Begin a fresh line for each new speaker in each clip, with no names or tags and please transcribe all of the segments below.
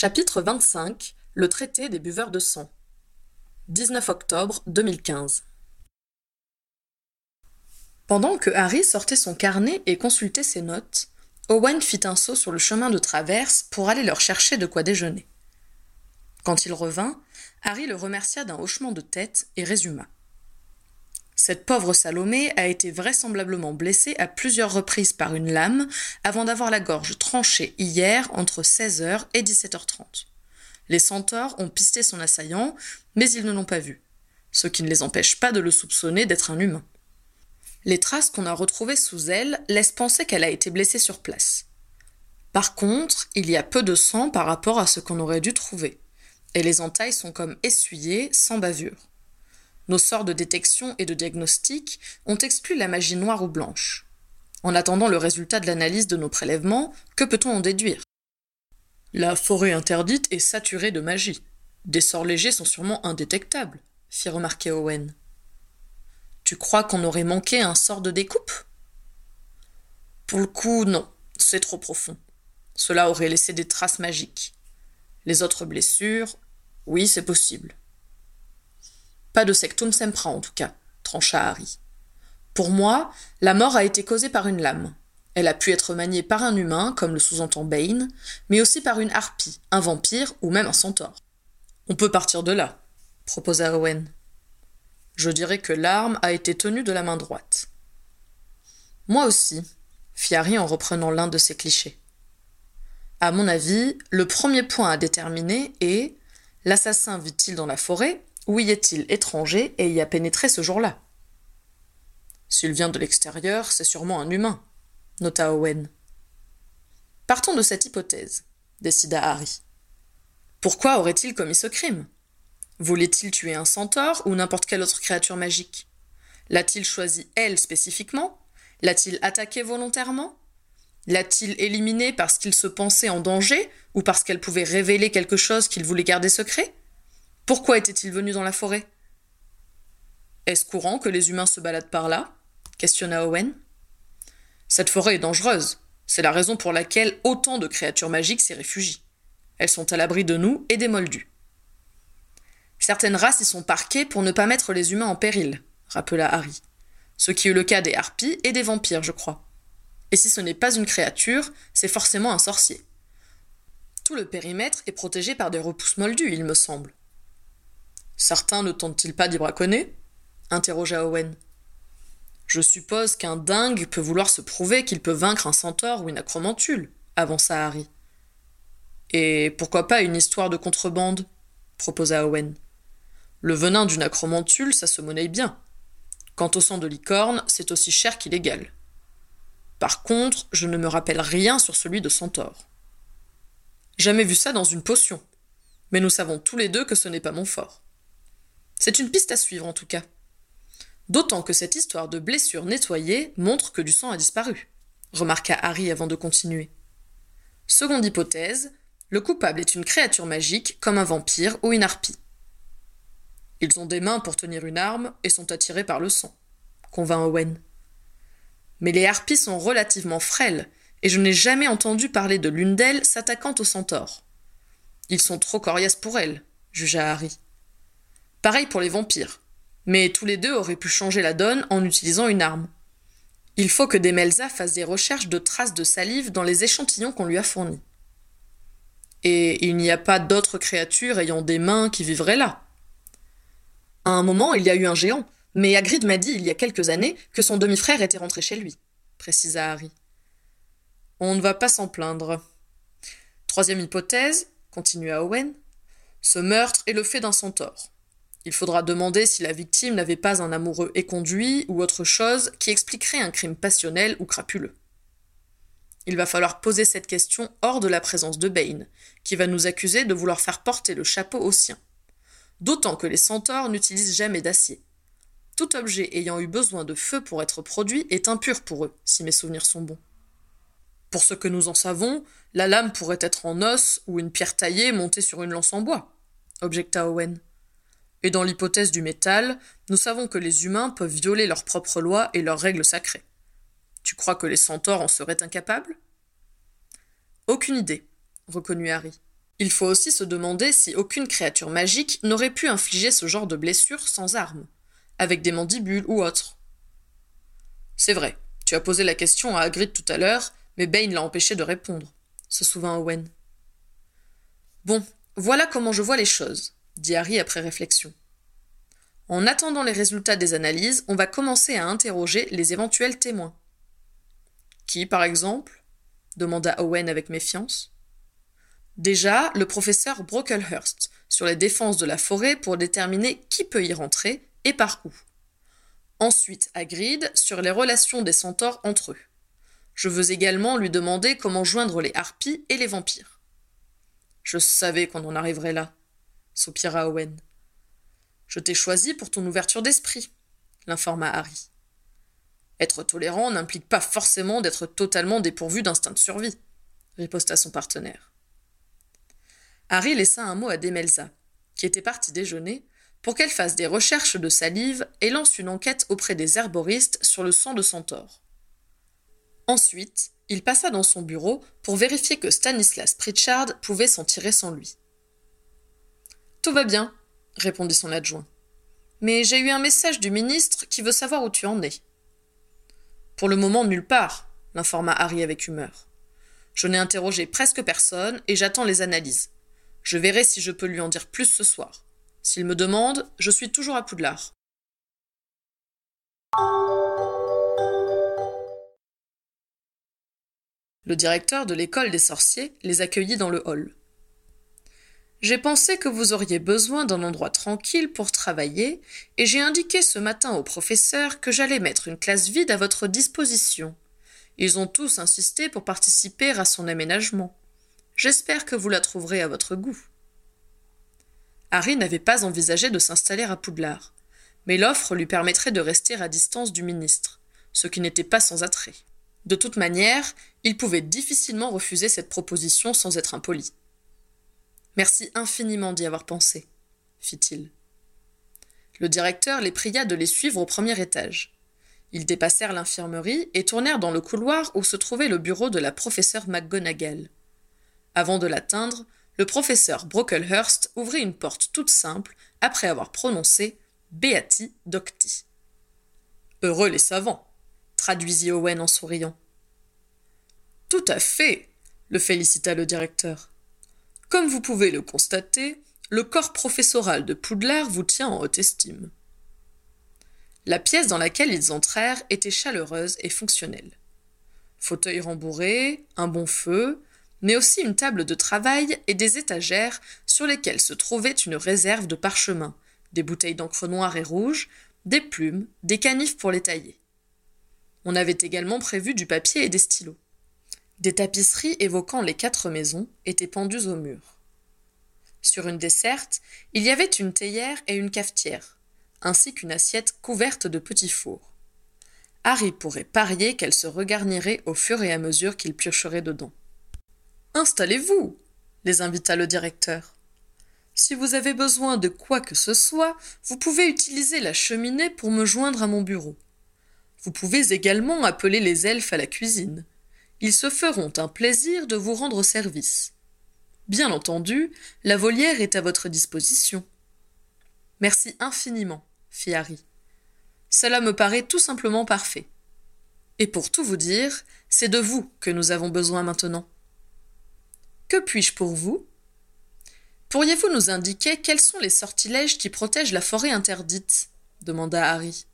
Chapitre 25 Le traité des buveurs de sang 19 octobre 2015 Pendant que Harry sortait son carnet et consultait ses notes, Owen fit un saut sur le chemin de traverse pour aller leur chercher de quoi déjeuner. Quand il revint, Harry le remercia d'un hochement de tête et résuma. Cette pauvre Salomé a été vraisemblablement blessée à plusieurs reprises par une lame avant d'avoir la gorge tranchée hier entre 16h et 17h30. Les centaures ont pisté son assaillant, mais ils ne l'ont pas vu, ce qui ne les empêche pas de le soupçonner d'être un humain. Les traces qu'on a retrouvées sous elle laissent penser qu'elle a été blessée sur place. Par contre, il y a peu de sang par rapport à ce qu'on aurait dû trouver, et les entailles sont comme essuyées, sans bavure. Nos sorts de détection et de diagnostic ont exclu la magie noire ou blanche. En attendant le résultat de l'analyse de nos prélèvements, que peut-on en déduire? La forêt interdite est saturée de magie. Des sorts légers sont sûrement indétectables, fit remarquer Owen. Tu crois qu'on aurait manqué un sort de découpe? Pour le coup, non, c'est trop profond. Cela aurait laissé des traces magiques. Les autres blessures, oui, c'est possible. De sectum sempra en tout cas, trancha Harry. Pour moi, la mort a été causée par une lame. Elle a pu être maniée par un humain, comme le sous-entend Bane, mais aussi par une harpie, un vampire ou même un centaure. On peut partir de là, proposa Owen. Je dirais que l'arme a été tenue de la main droite. Moi aussi, fit Harry en reprenant l'un de ses clichés. À mon avis, le premier point à déterminer est l'assassin vit-il dans la forêt où y est-il étranger et y a pénétré ce jour-là? S'il vient de l'extérieur, c'est sûrement un humain, nota Owen. Partons de cette hypothèse, décida Harry. Pourquoi aurait-il commis ce crime? Voulait-il tuer un centaure ou n'importe quelle autre créature magique? L'a-t-il choisi elle spécifiquement? L'a-t-il attaqué volontairement? L'a-t-il éliminé parce qu'il se pensait en danger ou parce qu'elle pouvait révéler quelque chose qu'il voulait garder secret? Pourquoi était-il venu dans la forêt? Est-ce courant que les humains se baladent par là? Questionna Owen. Cette forêt est dangereuse. C'est la raison pour laquelle autant de créatures magiques s'y réfugient. Elles sont à l'abri de nous et des moldus. Certaines races y sont parquées pour ne pas mettre les humains en péril, rappela Harry. Ce qui est le cas des harpies et des vampires, je crois. Et si ce n'est pas une créature, c'est forcément un sorcier. Tout le périmètre est protégé par des repousses moldues, il me semble. Certains ne tentent-ils pas d'y braconner? interrogea Owen. Je suppose qu'un dingue peut vouloir se prouver qu'il peut vaincre un centaure ou une acromantule, avança Harry. Et pourquoi pas une histoire de contrebande? proposa Owen. Le venin d'une acromantule, ça se monnaie bien. Quant au sang de licorne, c'est aussi cher qu'illégal. Par contre, je ne me rappelle rien sur celui de centaure. Jamais vu ça dans une potion. Mais nous savons tous les deux que ce n'est pas mon fort. C'est une piste à suivre en tout cas. D'autant que cette histoire de blessure nettoyée montre que du sang a disparu, remarqua Harry avant de continuer. Seconde hypothèse, le coupable est une créature magique comme un vampire ou une harpie. Ils ont des mains pour tenir une arme et sont attirés par le sang, convint Owen. Mais les harpies sont relativement frêles, et je n'ai jamais entendu parler de l'une d'elles s'attaquant au centaure. Ils sont trop coriaces pour elles, jugea Harry. Pareil pour les vampires. Mais tous les deux auraient pu changer la donne en utilisant une arme. Il faut que Demelza fasse des recherches de traces de salive dans les échantillons qu'on lui a fournis. Et il n'y a pas d'autres créatures ayant des mains qui vivraient là. À un moment, il y a eu un géant, mais Hagrid m'a dit il y a quelques années que son demi-frère était rentré chez lui, précisa Harry. On ne va pas s'en plaindre. Troisième hypothèse, continua Owen, ce meurtre est le fait d'un centaure. Il faudra demander si la victime n'avait pas un amoureux éconduit ou autre chose qui expliquerait un crime passionnel ou crapuleux. Il va falloir poser cette question hors de la présence de Bane, qui va nous accuser de vouloir faire porter le chapeau au sien. D'autant que les centaures n'utilisent jamais d'acier. Tout objet ayant eu besoin de feu pour être produit est impur pour eux, si mes souvenirs sont bons. Pour ce que nous en savons, la lame pourrait être en os ou une pierre taillée montée sur une lance en bois, objecta Owen. Et dans l'hypothèse du métal, nous savons que les humains peuvent violer leurs propres lois et leurs règles sacrées. Tu crois que les centaures en seraient incapables? Aucune idée, reconnut Harry. Il faut aussi se demander si aucune créature magique n'aurait pu infliger ce genre de blessure sans armes, avec des mandibules ou autre. C'est vrai, tu as posé la question à Hagrid tout à l'heure, mais Bane l'a empêché de répondre, se souvint Owen. Bon, voilà comment je vois les choses, dit Harry après réflexion. En attendant les résultats des analyses, on va commencer à interroger les éventuels témoins. Qui, par exemple? demanda Owen avec méfiance. Déjà, le professeur Brocklehurst sur les défenses de la forêt pour déterminer qui peut y rentrer et par où. Ensuite, Hagrid sur les relations des centaures entre eux. Je veux également lui demander comment joindre les harpies et les vampires. Je savais qu'on en arriverait là, soupira Owen. Je t'ai choisi pour ton ouverture d'esprit, l'informa Harry. Être tolérant n'implique pas forcément d'être totalement dépourvu d'instinct de survie, riposta son partenaire. Harry laissa un mot à Demelza, qui était partie déjeuner, pour qu'elle fasse des recherches de salive et lance une enquête auprès des herboristes sur le sang de Centaure. Ensuite, il passa dans son bureau pour vérifier que Stanislas Pritchard pouvait s'en tirer sans lui. Tout va bien, répondit son adjoint. Mais j'ai eu un message du ministre qui veut savoir où tu en es. Pour le moment, nulle part, l'informa Harry avec humeur. Je n'ai interrogé presque personne et j'attends les analyses. Je verrai si je peux lui en dire plus ce soir. S'il me demande, je suis toujours à Poudlard. Le directeur de l'école des sorciers les accueillit dans le hall. J'ai pensé que vous auriez besoin d'un endroit tranquille pour travailler, et j'ai indiqué ce matin au professeur que j'allais mettre une classe vide à votre disposition. Ils ont tous insisté pour participer à son aménagement. J'espère que vous la trouverez à votre goût. Harry n'avait pas envisagé de s'installer à Poudlard, mais l'offre lui permettrait de rester à distance du ministre, ce qui n'était pas sans attrait. De toute manière, il pouvait difficilement refuser cette proposition sans être impoli. Merci infiniment d'y avoir pensé, fit-il. Le directeur les pria de les suivre au premier étage. Ils dépassèrent l'infirmerie et tournèrent dans le couloir où se trouvait le bureau de la professeure McGonagall. Avant de l'atteindre, le professeur Brocklehurst ouvrit une porte toute simple après avoir prononcé Beati Docti. Heureux les savants, traduisit Owen en souriant. Tout à fait, le félicita le directeur. Comme vous pouvez le constater, le corps professoral de Poudlard vous tient en haute estime. La pièce dans laquelle ils entrèrent était chaleureuse et fonctionnelle. Fauteuil rembourré, un bon feu, mais aussi une table de travail et des étagères sur lesquelles se trouvait une réserve de parchemins, des bouteilles d'encre noire et rouge, des plumes, des canifs pour les tailler. On avait également prévu du papier et des stylos. Des tapisseries évoquant les quatre maisons étaient pendues au mur. Sur une desserte, il y avait une théière et une cafetière, ainsi qu'une assiette couverte de petits fours. Harry pourrait parier qu'elle se regarnirait au fur et à mesure qu'il piocherait dedans. Installez-vous, les invita le directeur. Si vous avez besoin de quoi que ce soit, vous pouvez utiliser la cheminée pour me joindre à mon bureau. Vous pouvez également appeler les elfes à la cuisine. Ils se feront un plaisir de vous rendre service. Bien entendu, la volière est à votre disposition. Merci infiniment, fit Harry. Cela me paraît tout simplement parfait. Et pour tout vous dire, c'est de vous que nous avons besoin maintenant. Que puis-je pour vous? Pourriez-vous nous indiquer quels sont les sortilèges qui protègent la forêt interdite? demanda Harry.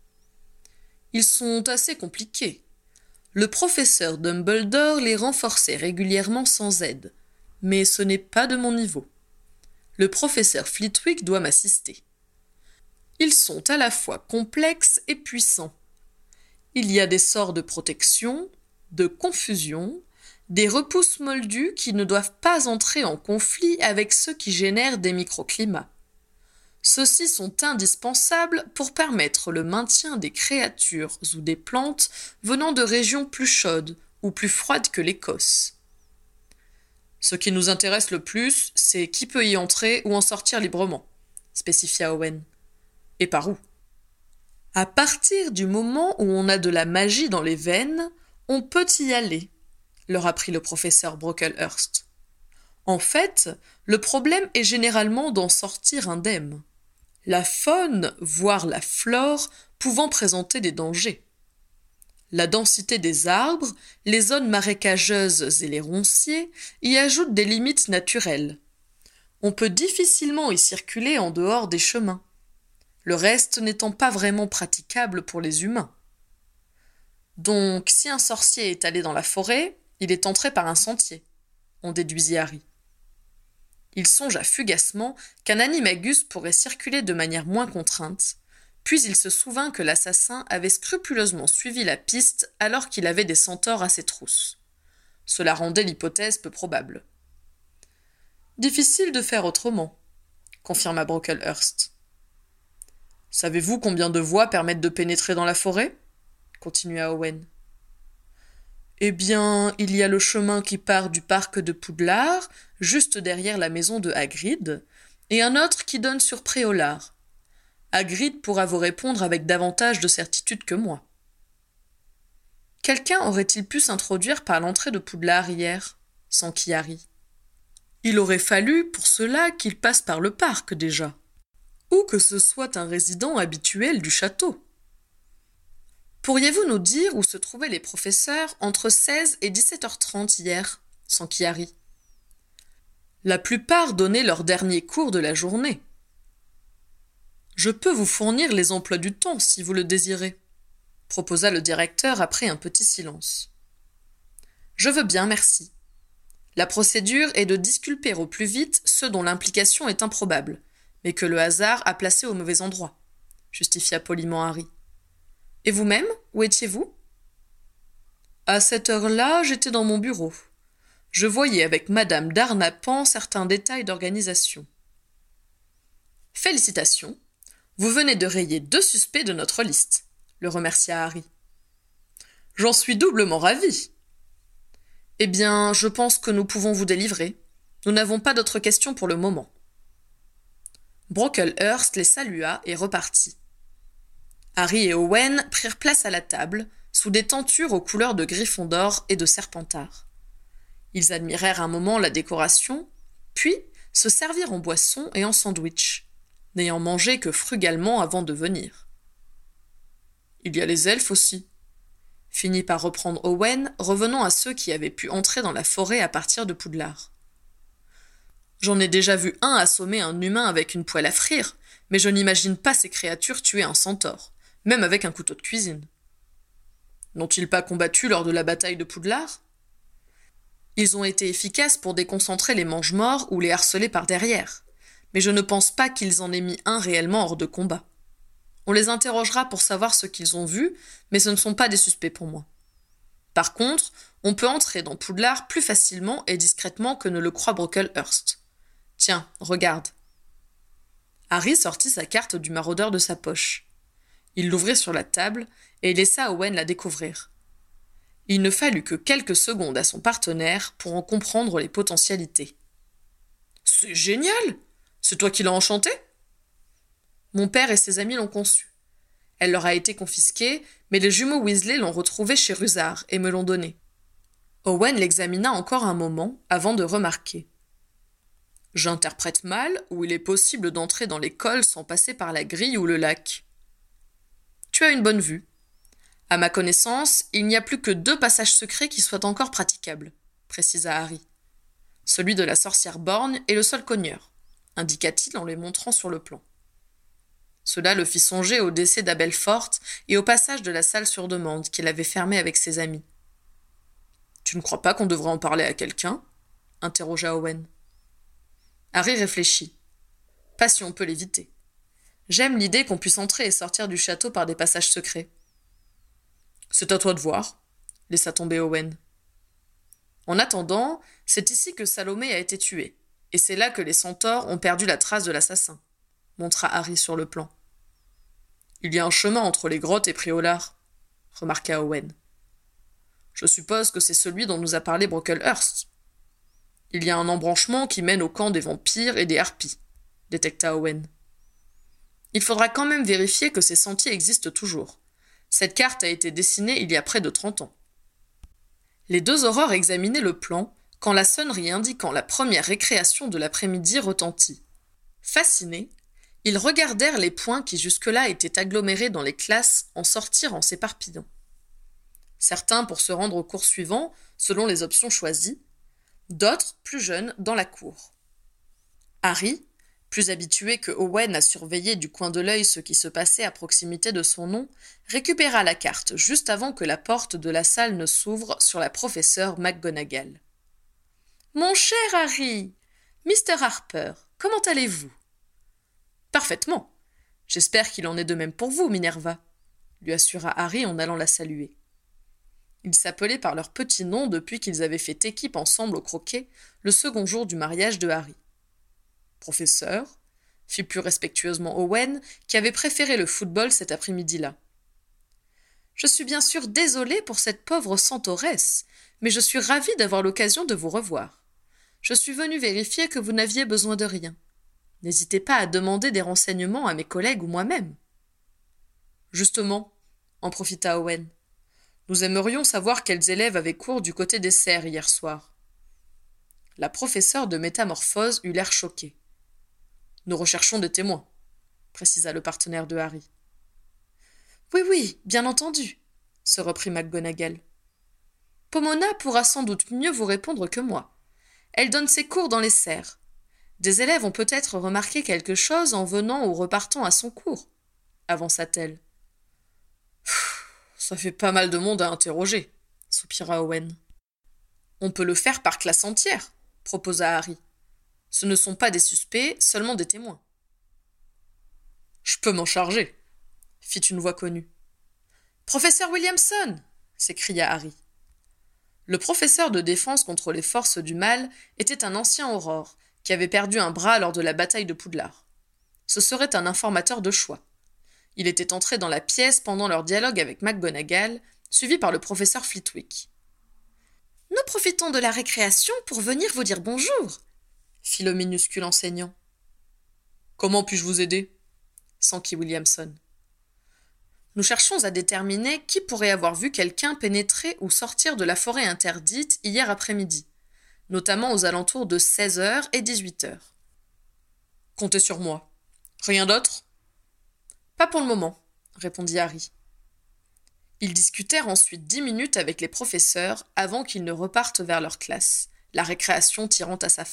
Ils sont assez compliqués, le professeur Dumbledore les renforçait régulièrement sans aide, mais ce n'est pas de mon niveau. Le professeur Flitwick doit m'assister. Ils sont à la fois complexes et puissants. Il y a des sorts de protection, de confusion, des repousses moldues qui ne doivent pas entrer en conflit avec ceux qui génèrent des microclimats. Ceux-ci sont indispensables pour permettre le maintien des créatures ou des plantes venant de régions plus chaudes ou plus froides que l'Écosse. Ce qui nous intéresse le plus, c'est qui peut y entrer ou en sortir librement, spécifia Owen. Et par où? À partir du moment où on a de la magie dans les veines, on peut y aller, leur apprit le professeur Brocklehurst. En fait, le problème est généralement d'en sortir indemne. La faune, voire la flore, pouvant présenter des dangers. La densité des arbres, les zones marécageuses et les ronciers y ajoutent des limites naturelles. On peut difficilement y circuler en dehors des chemins, le reste n'étant pas vraiment praticable pour les humains. Donc, si un sorcier est allé dans la forêt, il est entré par un sentier, on déduisit Harry. Il songea fugacement qu'un animagus pourrait circuler de manière moins contrainte, puis il se souvint que l'assassin avait scrupuleusement suivi la piste alors qu'il avait des centaures à ses trousses. Cela rendait l'hypothèse peu probable. Difficile de faire autrement, confirma Brocklehurst. Savez-vous combien de voies permettent de pénétrer dans la forêt? continua Owen. Eh bien, il y a le chemin qui part du parc de Poudlard, juste derrière la maison de Hagrid, et un autre qui donne sur Préolard. Hagrid pourra vous répondre avec davantage de certitude que moi. Quelqu'un aurait-il pu s'introduire par l'entrée de Poudlard hier? sans Harry. Il aurait fallu, pour cela, qu'il passe par le parc déjà. Ou que ce soit un résident habituel du château. Pourriez-vous nous dire où se trouvaient les professeurs entre 16 et 17h30 hier, sans Harry La plupart donnaient leur dernier cours de la journée. Je peux vous fournir les emplois du temps si vous le désirez, proposa le directeur après un petit silence. Je veux bien, merci. La procédure est de disculper au plus vite ceux dont l'implication est improbable, mais que le hasard a placé au mauvais endroit, justifia poliment Harry. Et vous-même, où étiez-vous? À cette heure-là, j'étais dans mon bureau. Je voyais avec madame Darnapan certains détails d'organisation. Félicitations, vous venez de rayer deux suspects de notre liste, le remercia Harry. J'en suis doublement ravi. Eh bien, je pense que nous pouvons vous délivrer. Nous n'avons pas d'autres questions pour le moment. Brocklehurst les salua et repartit. Harry et Owen prirent place à la table, sous des tentures aux couleurs de d'or et de serpentard. Ils admirèrent un moment la décoration, puis se servirent en boisson et en sandwich n'ayant mangé que frugalement avant de venir. Il y a les elfes aussi. Finit par reprendre Owen, revenant à ceux qui avaient pu entrer dans la forêt à partir de Poudlard. J'en ai déjà vu un assommer un humain avec une poêle à frire, mais je n'imagine pas ces créatures tuer un centaure, même avec un couteau de cuisine. N'ont-ils pas combattu lors de la bataille de Poudlard? Ils ont été efficaces pour déconcentrer les mange-morts ou les harceler par derrière mais je ne pense pas qu'ils en aient mis un réellement hors de combat. On les interrogera pour savoir ce qu'ils ont vu, mais ce ne sont pas des suspects pour moi. Par contre, on peut entrer dans Poudlard plus facilement et discrètement que ne le croit Brocklehurst. Tiens, regarde. Harry sortit sa carte du maraudeur de sa poche. Il l'ouvrit sur la table et laissa Owen la découvrir. Il ne fallut que quelques secondes à son partenaire pour en comprendre les potentialités. C'est génial c'est toi qui l'as enchantée Mon père et ses amis l'ont conçue. Elle leur a été confisquée, mais les jumeaux Weasley l'ont retrouvée chez Rusard et me l'ont donnée. Owen l'examina encore un moment avant de remarquer. J'interprète mal ou il est possible d'entrer dans l'école sans passer par la grille ou le lac. Tu as une bonne vue. À ma connaissance, il n'y a plus que deux passages secrets qui soient encore praticables, précisa Harry. Celui de la sorcière borgne et le sol cogneur indiqua-t-il en les montrant sur le plan. Cela le fit songer au décès d'Abel Forte et au passage de la salle sur demande qu'il avait fermée avec ses amis. Tu ne crois pas qu'on devrait en parler à quelqu'un? interrogea Owen. Harry réfléchit. Pas si on peut l'éviter. J'aime l'idée qu'on puisse entrer et sortir du château par des passages secrets. C'est à toi de voir, laissa tomber Owen. En attendant, c'est ici que Salomé a été tuée et c'est là que les centaures ont perdu la trace de l'assassin, montra Harry sur le plan. Il y a un chemin entre les grottes et Priolard, remarqua Owen. Je suppose que c'est celui dont nous a parlé Brocklehurst. Il y a un embranchement qui mène au camp des vampires et des harpies, détecta Owen. Il faudra quand même vérifier que ces sentiers existent toujours. Cette carte a été dessinée il y a près de trente ans. Les deux aurores examinaient le plan, quand la sonnerie indiquant la première récréation de l'après-midi retentit. Fascinés, ils regardèrent les points qui jusque-là étaient agglomérés dans les classes en sortir en s'éparpillant. Certains pour se rendre au cours suivant, selon les options choisies, d'autres, plus jeunes, dans la cour. Harry, plus habitué que Owen à surveiller du coin de l'œil ce qui se passait à proximité de son nom, récupéra la carte juste avant que la porte de la salle ne s'ouvre sur la professeure McGonagall. Mon cher Harry, Mr. Harper, comment allez-vous? Parfaitement. J'espère qu'il en est de même pour vous, Minerva, lui assura Harry en allant la saluer. Ils s'appelaient par leur petit nom depuis qu'ils avaient fait équipe ensemble au croquet le second jour du mariage de Harry. Professeur, fit plus respectueusement Owen, qui avait préféré le football cet après-midi-là. Je suis bien sûr désolé pour cette pauvre centauresse, mais je suis ravi d'avoir l'occasion de vous revoir. Je suis venu vérifier que vous n'aviez besoin de rien. N'hésitez pas à demander des renseignements à mes collègues ou moi-même. Justement, en profita Owen. Nous aimerions savoir quels élèves avaient cours du côté des serres hier soir. La professeure de métamorphose eut l'air choquée. Nous recherchons des témoins, précisa le partenaire de Harry. Oui, oui, bien entendu, se reprit McGonagall. Pomona pourra sans doute mieux vous répondre que moi. Elle donne ses cours dans les serres. Des élèves ont peut-être remarqué quelque chose en venant ou repartant à son cours, avança-t-elle. Ça fait pas mal de monde à interroger, soupira Owen. On peut le faire par classe entière, proposa Harry. Ce ne sont pas des suspects, seulement des témoins. Je peux m'en charger, fit une voix connue. Professeur Williamson s'écria Harry. Le professeur de défense contre les forces du mal était un ancien aurore qui avait perdu un bras lors de la bataille de Poudlard. Ce serait un informateur de choix. Il était entré dans la pièce pendant leur dialogue avec McGonagall, suivi par le professeur Flitwick. Nous profitons de la récréation pour venir vous dire bonjour, fit le minuscule enseignant. Comment puis-je vous aider? S'enquit Williamson. Nous cherchons à déterminer qui pourrait avoir vu quelqu'un pénétrer ou sortir de la forêt interdite hier après-midi, notamment aux alentours de 16 heures et 18 heures. Comptez sur moi. Rien d'autre? Pas pour le moment, répondit Harry. Ils discutèrent ensuite dix minutes avec les professeurs avant qu'ils ne repartent vers leur classe, la récréation tirant à sa.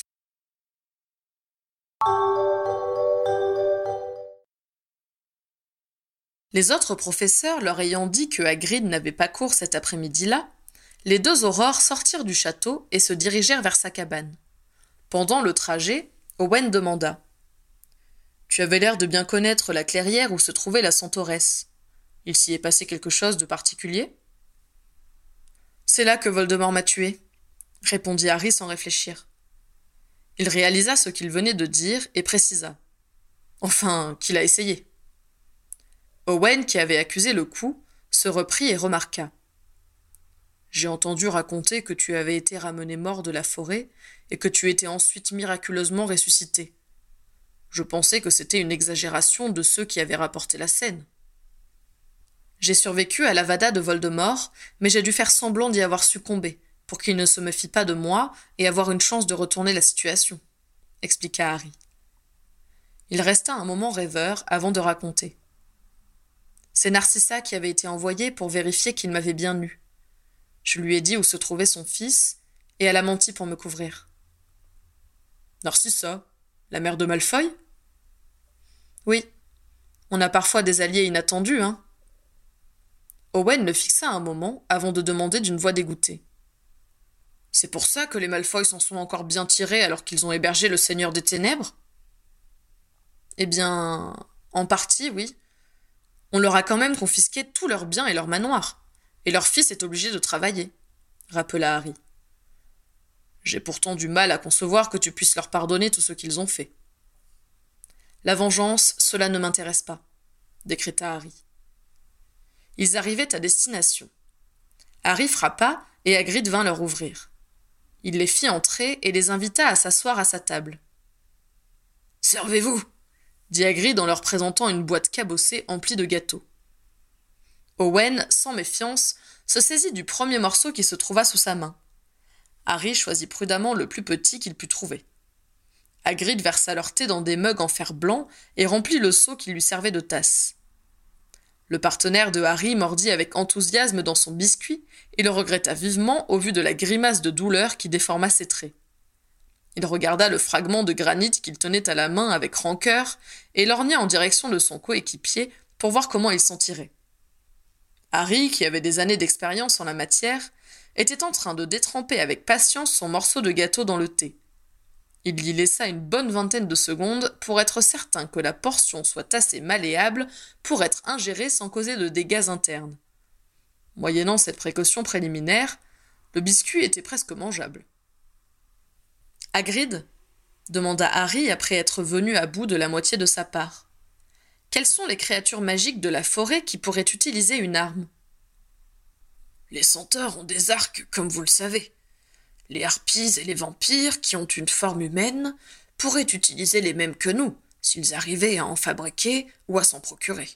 Les autres professeurs leur ayant dit que Hagrid n'avait pas cours cet après-midi-là, les deux aurores sortirent du château et se dirigèrent vers sa cabane. Pendant le trajet, Owen demanda tu avais l'air de bien connaître la clairière où se trouvait la centauresse. Il s'y est passé quelque chose de particulier C'est là que Voldemort m'a tué, répondit Harry sans réfléchir. Il réalisa ce qu'il venait de dire et précisa. Enfin, qu'il a essayé. Owen, qui avait accusé le coup, se reprit et remarqua. J'ai entendu raconter que tu avais été ramené mort de la forêt et que tu étais ensuite miraculeusement ressuscité. Je pensais que c'était une exagération de ceux qui avaient rapporté la scène. J'ai survécu à l'avada de Voldemort, mais j'ai dû faire semblant d'y avoir succombé, pour qu'il ne se me fie pas de moi et avoir une chance de retourner la situation, expliqua Harry. Il resta un moment rêveur avant de raconter. C'est Narcissa qui avait été envoyée pour vérifier qu'il m'avait bien eu. Je lui ai dit où se trouvait son fils, et elle a menti pour me couvrir. Narcissa La mère de Malfoy? Oui. On a parfois des alliés inattendus, hein. Owen le fixa un moment avant de demander d'une voix dégoûtée. C'est pour ça que les Malfoy s'en sont encore bien tirés alors qu'ils ont hébergé le Seigneur des Ténèbres? Eh bien, en partie, oui. On leur a quand même confisqué tous leurs biens et leurs manoirs, et leur fils est obligé de travailler, rappela Harry. J'ai pourtant du mal à concevoir que tu puisses leur pardonner tout ce qu'ils ont fait. La vengeance, cela ne m'intéresse pas, décréta Harry. Ils arrivaient à destination. Harry frappa et Hagrid vint leur ouvrir. Il les fit entrer et les invita à s'asseoir à sa table. Servez-vous, dit Hagrid en leur présentant une boîte cabossée emplie de gâteaux. Owen, sans méfiance, se saisit du premier morceau qui se trouva sous sa main. Harry choisit prudemment le plus petit qu'il put trouver. Hagrid versa leur thé dans des mugs en fer blanc et remplit le seau qui lui servait de tasse. Le partenaire de Harry mordit avec enthousiasme dans son biscuit et le regretta vivement au vu de la grimace de douleur qui déforma ses traits. Il regarda le fragment de granit qu'il tenait à la main avec rancœur et lorgna en direction de son coéquipier pour voir comment il s'en tirait. Harry, qui avait des années d'expérience en la matière, était en train de détremper avec patience son morceau de gâteau dans le thé. Il y laissa une bonne vingtaine de secondes pour être certain que la portion soit assez malléable pour être ingérée sans causer de dégâts internes. Moyennant cette précaution préliminaire, le biscuit était presque mangeable. Hagrid demanda Harry après être venu à bout de la moitié de sa part. Quelles sont les créatures magiques de la forêt qui pourraient utiliser une arme?
Les senteurs ont des arcs, comme vous le savez. Les harpies et les vampires, qui ont une forme humaine, pourraient utiliser les mêmes que nous, s'ils arrivaient à en fabriquer ou à s'en procurer.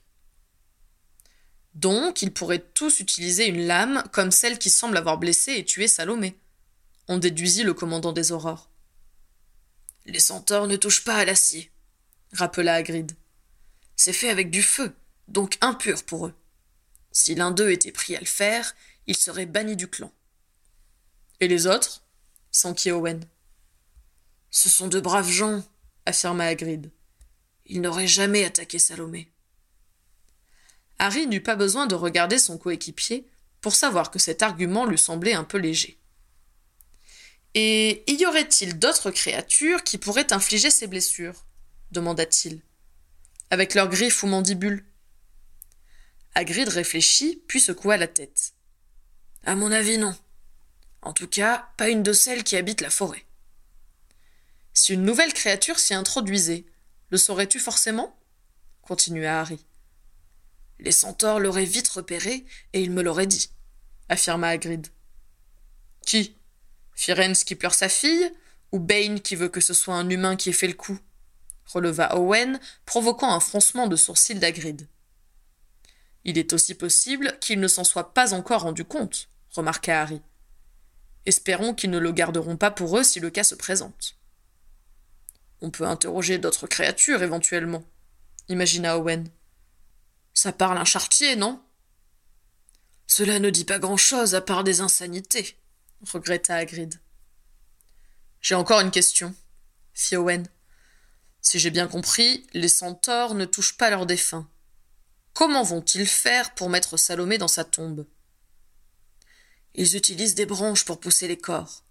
Donc, ils pourraient tous utiliser une lame comme celle qui semble avoir blessé et tué Salomé. On déduisit le commandant des aurores.
Les centaures ne touchent pas à l'acier, rappela Hagrid. C'est fait avec du feu, donc impur pour eux. Si l'un d'eux était pris à le faire, il serait banni du clan.
Et les autres? S'enquit Owen.
Ce sont de braves gens, affirma Hagrid. Ils n'auraient jamais attaqué Salomé.
Harry n'eut pas besoin de regarder son coéquipier pour savoir que cet argument lui semblait un peu léger. Et y aurait-il d'autres créatures qui pourraient infliger ces blessures? demanda-t-il. Avec leurs griffes ou mandibules Hagrid réfléchit, puis secoua la tête.
À mon avis, non. En tout cas, pas une de celles qui habitent la forêt.
Si une nouvelle créature s'y introduisait, le saurais-tu forcément? continua Harry.
Les centaures l'auraient vite repéré et ils me l'auraient dit, affirma Hagrid.
Qui? Firenze qui pleure sa fille ou Bane qui veut que ce soit un humain qui ait fait le coup? releva Owen, provoquant un froncement de sourcils d'Hagrid. Il est aussi possible qu'il ne s'en soit pas encore rendu compte, remarqua Harry. Espérons qu'ils ne le garderont pas pour eux si le cas se présente. On peut interroger d'autres créatures éventuellement, imagina Owen. Ça parle un chartier, non?
Cela ne dit pas grand-chose à part des insanités, regretta Hagrid.
J'ai encore une question, fit Owen. Si j'ai bien compris, les centaures ne touchent pas leurs défunts. Comment vont-ils faire pour mettre Salomé dans sa tombe?
Ils utilisent des branches pour pousser les corps.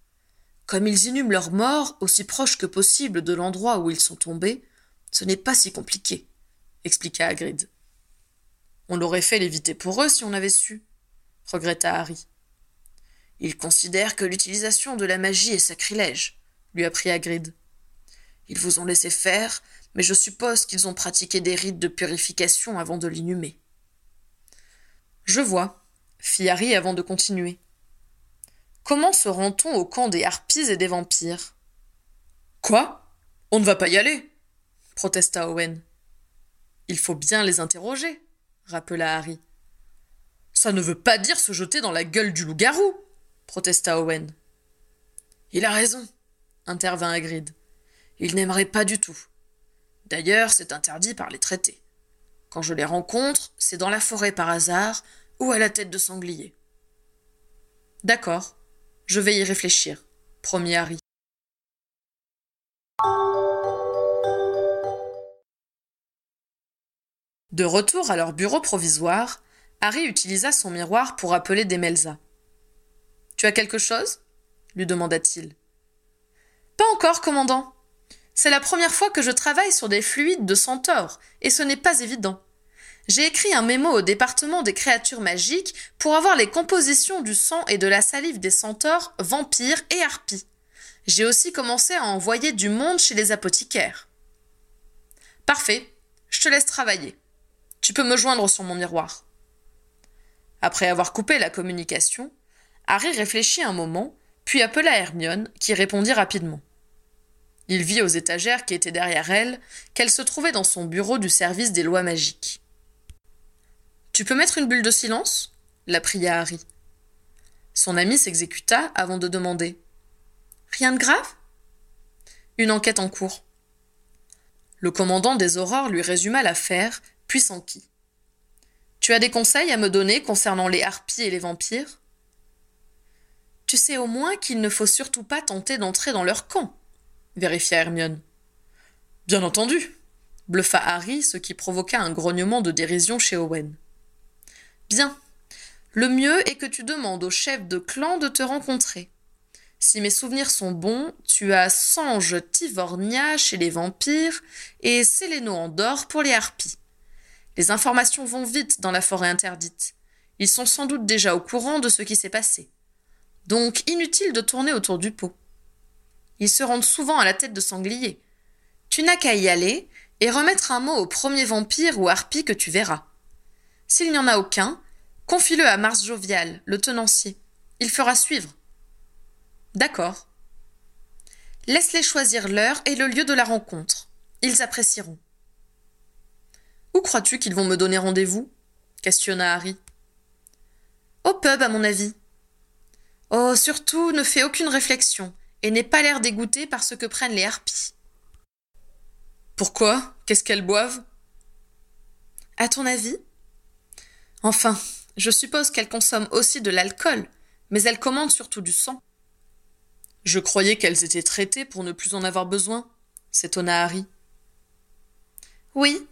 Comme ils inhument leurs morts aussi proches que possible de l'endroit où ils sont tombés, ce n'est pas si compliqué, expliqua Hagrid.
On l'aurait fait l'éviter pour eux si on avait su, regretta Harry.
Ils considèrent que l'utilisation de la magie est sacrilège, lui apprit Hagrid. Ils vous ont laissé faire, mais je suppose qu'ils ont pratiqué des rites de purification avant de l'inhumer.
Je vois, fit Harry avant de continuer. Comment se rend-on au camp des harpies et des vampires?
Quoi? On ne va pas y aller
protesta Owen. Il faut bien les interroger, rappela Harry.
Ça ne veut pas dire se jeter dans la gueule du loup-garou, protesta Owen. Il a raison, intervint Hagrid. Il n'aimerait pas du tout. D'ailleurs, c'est interdit par les traités. Quand je les rencontre, c'est dans la forêt par hasard ou à la tête de sanglier.
D'accord, je vais y réfléchir, promit Harry. De retour à leur bureau provisoire, Harry utilisa son miroir pour appeler Demelza. Tu as quelque chose? lui demanda-t-il. Pas encore, commandant. C'est la première fois que je travaille sur des fluides de centaure, et ce n'est pas évident j'ai écrit un mémo au département des créatures magiques pour avoir les compositions du sang et de la salive des centaures, vampires et harpies. J'ai aussi commencé à envoyer du monde chez les apothicaires. Parfait, je te laisse travailler. Tu peux me joindre sur mon miroir. Après avoir coupé la communication, Harry réfléchit un moment, puis appela Hermione, qui répondit rapidement. Il vit aux étagères qui étaient derrière elle qu'elle se trouvait dans son bureau du service des lois magiques. Tu peux mettre une bulle de silence la pria Harry. Son ami s'exécuta avant de demander Rien de grave?
Une enquête en cours. Le commandant des Aurores lui résuma l'affaire, puis s'enquit. Tu as des conseils à me donner concernant les harpies et les vampires?
Tu sais au moins qu'il ne faut surtout pas tenter d'entrer dans leur camp, vérifia Hermione.
Bien entendu, bluffa Harry, ce qui provoqua un grognement de dérision chez Owen.
Bien. Le mieux est que tu demandes au chef de clan de te rencontrer. Si mes souvenirs sont bons, tu as Sange Tivornia chez les vampires et Séléno Andorre pour les harpies. Les informations vont vite dans la forêt interdite. Ils sont sans doute déjà au courant de ce qui s'est passé. Donc inutile de tourner autour du pot. Ils se rendent souvent à la tête de sangliers. Tu n'as qu'à y aller et remettre un mot au premier vampire ou harpie que tu verras. S'il n'y en a aucun, confie-le à Mars Jovial, le tenancier. Il fera suivre. D'accord. Laisse-les choisir l'heure et le lieu de la rencontre. Ils apprécieront.
Où crois-tu qu'ils vont me donner rendez-vous? questionna Harry.
Au pub, à mon avis. Oh, surtout, ne fais aucune réflexion et n'aie pas l'air dégoûté par ce que prennent les harpies.
Pourquoi? Qu'est-ce qu'elles boivent?
À ton avis? Enfin, je suppose qu'elles consomment aussi de l'alcool, mais elles commandent surtout du sang.
Je croyais qu'elles étaient traitées pour ne plus en avoir besoin, s'étonna Harry.
Oui,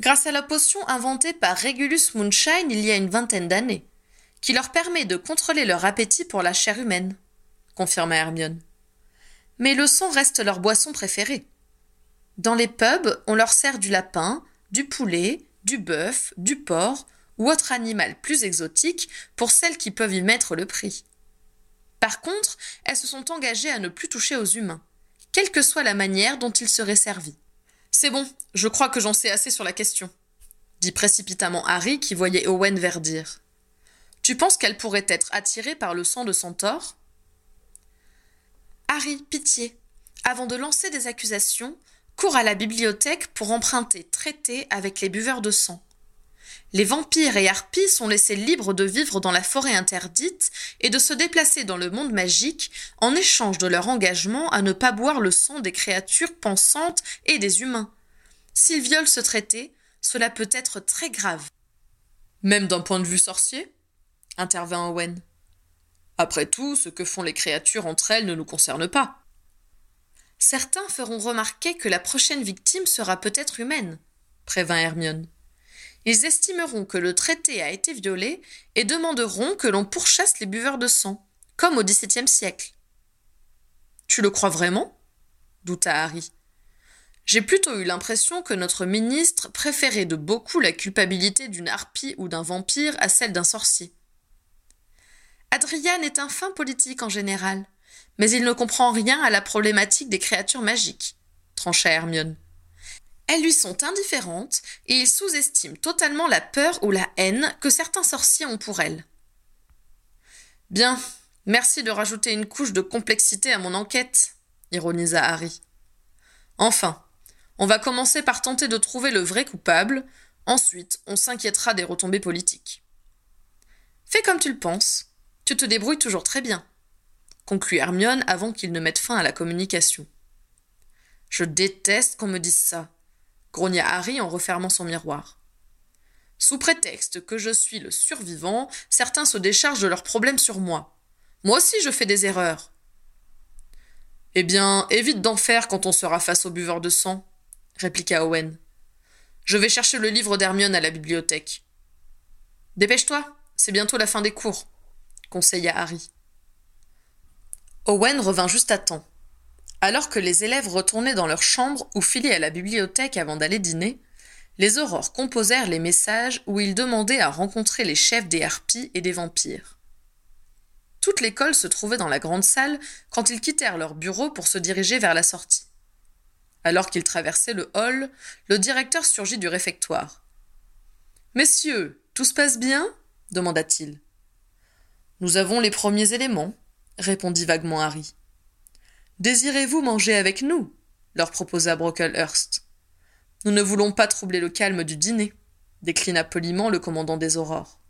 grâce à la potion inventée par Regulus Moonshine il y a une vingtaine d'années, qui leur permet de contrôler leur appétit pour la chair humaine, confirma Hermione. Mais le sang reste leur boisson préférée. Dans les pubs, on leur sert du lapin, du poulet, du bœuf, du porc ou autre animal plus exotique pour celles qui peuvent y mettre le prix. Par contre, elles se sont engagées à ne plus toucher aux humains, quelle que soit la manière dont ils seraient servis.
C'est bon, je crois que j'en sais assez sur la question, dit précipitamment Harry qui voyait Owen verdir. Tu penses qu'elle pourrait être attirée par le sang de centaure?
Harry, pitié. Avant de lancer des accusations, cours à la bibliothèque pour emprunter traité avec les buveurs de sang. Les vampires et harpies sont laissés libres de vivre dans la forêt interdite et de se déplacer dans le monde magique en échange de leur engagement à ne pas boire le sang des créatures pensantes et des humains. S'ils violent ce traité, cela peut être très grave.
Même d'un point de vue sorcier intervint Owen. Après tout, ce que font les créatures entre elles ne nous concerne pas.
Certains feront remarquer que la prochaine victime sera peut-être humaine, prévint Hermione. Ils estimeront que le traité a été violé et demanderont que l'on pourchasse les buveurs de sang, comme au XVIIe siècle.
Tu le crois vraiment? douta Harry. J'ai plutôt eu l'impression que notre ministre préférait de beaucoup la culpabilité d'une harpie ou d'un vampire à celle d'un sorcier.
Adrian est un fin politique en général, mais il ne comprend rien à la problématique des créatures magiques, trancha Hermione. Elles lui sont indifférentes et il sous-estime totalement la peur ou la haine que certains sorciers ont pour elle.
Bien, merci de rajouter une couche de complexité à mon enquête, ironisa Harry. Enfin, on va commencer par tenter de trouver le vrai coupable, ensuite on s'inquiétera des retombées politiques.
Fais comme tu le penses, tu te débrouilles toujours très bien conclut Hermione avant qu'il ne mette fin à la communication.
Je déteste qu'on me dise ça, grogna Harry en refermant son miroir. Sous prétexte que je suis le survivant, certains se déchargent de leurs problèmes sur moi. Moi aussi je fais des erreurs. Eh bien, évite d'en faire quand on sera face au buveur de sang, répliqua Owen. Je vais chercher le livre d'Hermione à la bibliothèque. Dépêche-toi, c'est bientôt la fin des cours, conseilla Harry. Owen revint juste à temps. Alors que les élèves retournaient dans leur chambre ou filaient à la bibliothèque avant d'aller dîner, les aurores composèrent les messages où ils demandaient à rencontrer les chefs des harpies et des vampires. Toute l'école se trouvait dans la grande salle quand ils quittèrent leur bureau pour se diriger vers la sortie. Alors qu'ils traversaient le hall, le directeur surgit du réfectoire. Messieurs, tout se passe bien? demanda-t-il. Nous avons les premiers éléments, répondit vaguement Harry. Désirez-vous manger avec nous? leur proposa Brocklehurst. Nous ne voulons pas troubler le calme du dîner, déclina poliment le commandant des aurores.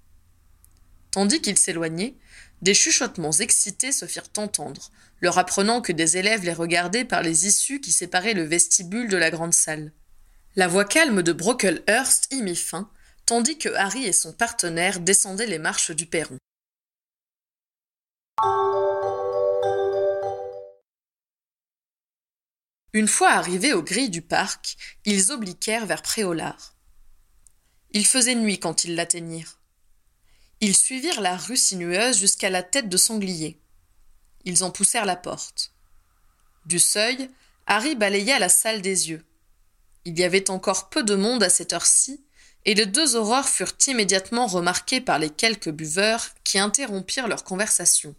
Tandis qu'il s'éloignait,
Des chuchotements excités se firent entendre, leur apprenant que des élèves les regardaient par les issues qui séparaient le vestibule de la grande salle. La voix calme de Brocklehurst y mit fin, tandis que Harry et son partenaire descendaient les marches du perron. Une fois arrivés aux grilles du parc, ils obliquèrent vers Préolard. Il faisait nuit quand ils l'atteignirent. Ils suivirent la rue sinueuse jusqu'à la tête de sanglier. Ils en poussèrent la porte. Du seuil, Harry balaya la salle des yeux. Il y avait encore peu de monde à cette heure-ci, et les deux aurores furent immédiatement remarquées par les quelques buveurs qui interrompirent leur conversation.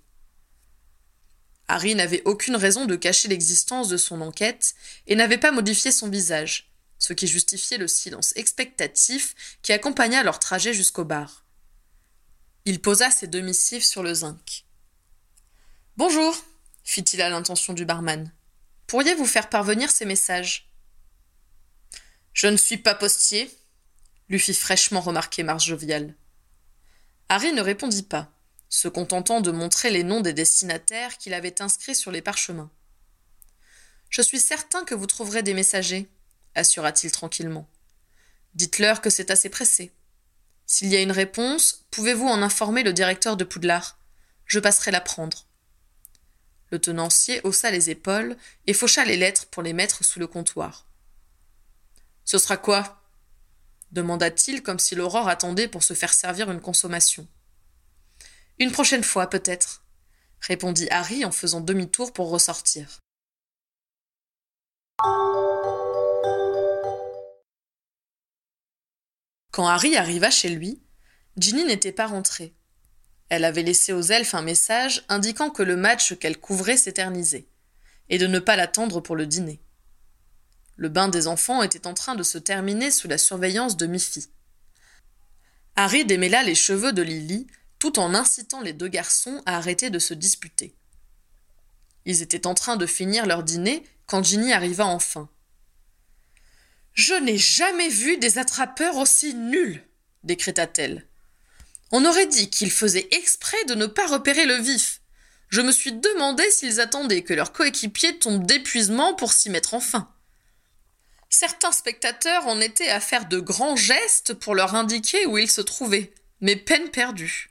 Harry n'avait aucune raison de cacher l'existence de son enquête et n'avait pas modifié son visage, ce qui justifiait le silence expectatif qui accompagna leur trajet jusqu'au bar. Il posa ses deux missives sur le zinc. Bonjour, fit-il à l'intention du barman. Pourriez-vous faire parvenir ces messages Je ne suis pas postier, lui fit fraîchement remarquer Mars Jovial. Harry ne répondit pas, se contentant de montrer les noms des destinataires qu'il avait inscrits sur les parchemins. Je suis certain que vous trouverez des messagers, assura-t-il tranquillement. Dites-leur que c'est assez pressé. S'il y a une réponse, pouvez-vous en informer le directeur de Poudlard? Je passerai la prendre. Le tenancier haussa les épaules et faucha les lettres pour les mettre sous le comptoir. Ce sera quoi? demanda-t-il comme si l'aurore attendait pour se faire servir une consommation. Une prochaine fois, peut-être, répondit Harry en faisant demi-tour pour ressortir. Quand Harry arriva chez lui, Ginny n'était pas rentrée. Elle avait laissé aux elfes un message indiquant que le match qu'elle couvrait s'éternisait, et de ne pas l'attendre pour le dîner. Le bain des enfants était en train de se terminer sous la surveillance de Miffy. Harry démêla les cheveux de Lily, tout en incitant les deux garçons à arrêter de se disputer. Ils étaient en train de finir leur dîner quand Ginny arriva enfin. Je n'ai jamais vu des attrapeurs aussi nuls, décréta-t-elle. On aurait dit qu'ils faisaient exprès de ne pas repérer le vif. Je me suis demandé s'ils attendaient que leurs coéquipiers tombent d'épuisement pour s'y mettre enfin. Certains spectateurs en étaient à faire de grands gestes pour leur indiquer où ils se trouvaient, mais peine perdue.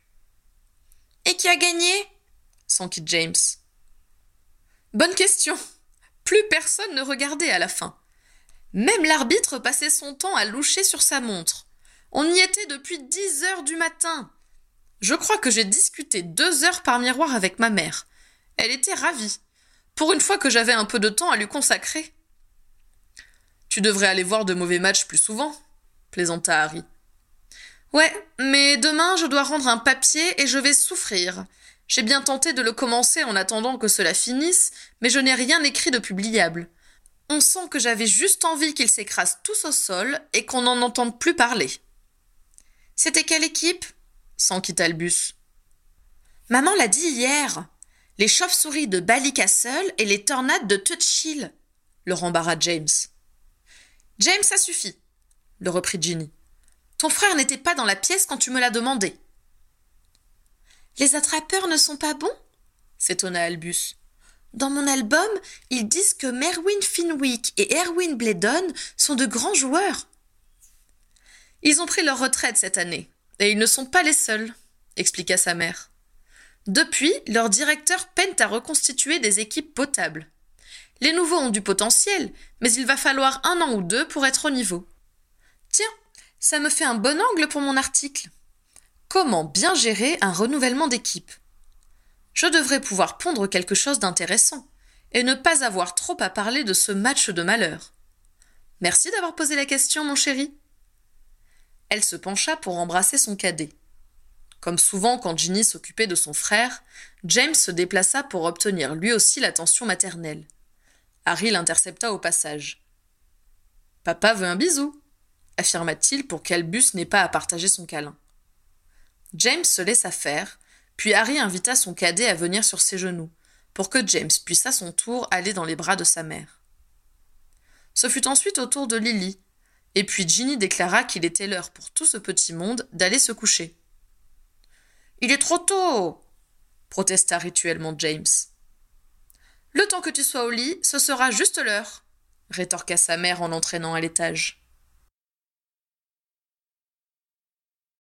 Qui a gagné s'enquit James. Bonne question. Plus personne ne regardait à la fin. Même l'arbitre passait son temps à loucher sur sa montre. On y était depuis dix heures du matin. Je crois que j'ai discuté deux heures par miroir avec ma mère. Elle était ravie. Pour une fois que j'avais un peu de temps à lui consacrer. Tu devrais aller voir de mauvais matchs plus souvent, plaisanta Harry. Ouais, mais demain je dois rendre un papier et je vais souffrir. J'ai bien tenté de le commencer en attendant que cela finisse, mais je n'ai rien écrit de publiable. On sent que j'avais juste envie qu'ils s'écrasent tous au sol et qu'on n'en entende plus parler. C'était quelle équipe? s'enquit Albus. Maman l'a dit hier. Les chauves-souris de Ballycastle et les tornades de Tutchill, le rembarra James. James, ça suffit, le reprit Ginny. Ton frère n'était pas dans la pièce quand tu me l'as demandé. Les attrapeurs ne sont pas bons? s'étonna Albus. Dans mon album, ils disent que Merwin Finwick et Erwin Bledon sont de grands joueurs. Ils ont pris leur retraite cette année, et ils ne sont pas les seuls, expliqua sa mère. Depuis, leur directeur peine à reconstituer des équipes potables. Les nouveaux ont du potentiel, mais il va falloir un an ou deux pour être au niveau. Tiens, ça me fait un bon angle pour mon article. Comment bien gérer un renouvellement d'équipe? Je devrais pouvoir pondre quelque chose d'intéressant, et ne pas avoir trop à parler de ce match de malheur. Merci d'avoir posé la question, mon chéri. Elle se pencha pour embrasser son cadet. Comme souvent quand Ginny s'occupait de son frère, James se déplaça pour obtenir lui aussi l'attention maternelle. Harry l'intercepta au passage. Papa veut un bisou, affirma-t-il pour qu'Albus n'ait pas à partager son câlin. James se laissa faire, puis Harry invita son cadet à venir sur ses genoux, pour que James puisse à son tour aller dans les bras de sa mère. Ce fut ensuite au tour de Lily, et puis Ginny déclara qu'il était l'heure pour tout ce petit monde d'aller se coucher. Il est trop tôt protesta rituellement James. Le temps que tu sois au lit, ce sera juste l'heure, rétorqua sa mère en l'entraînant à l'étage.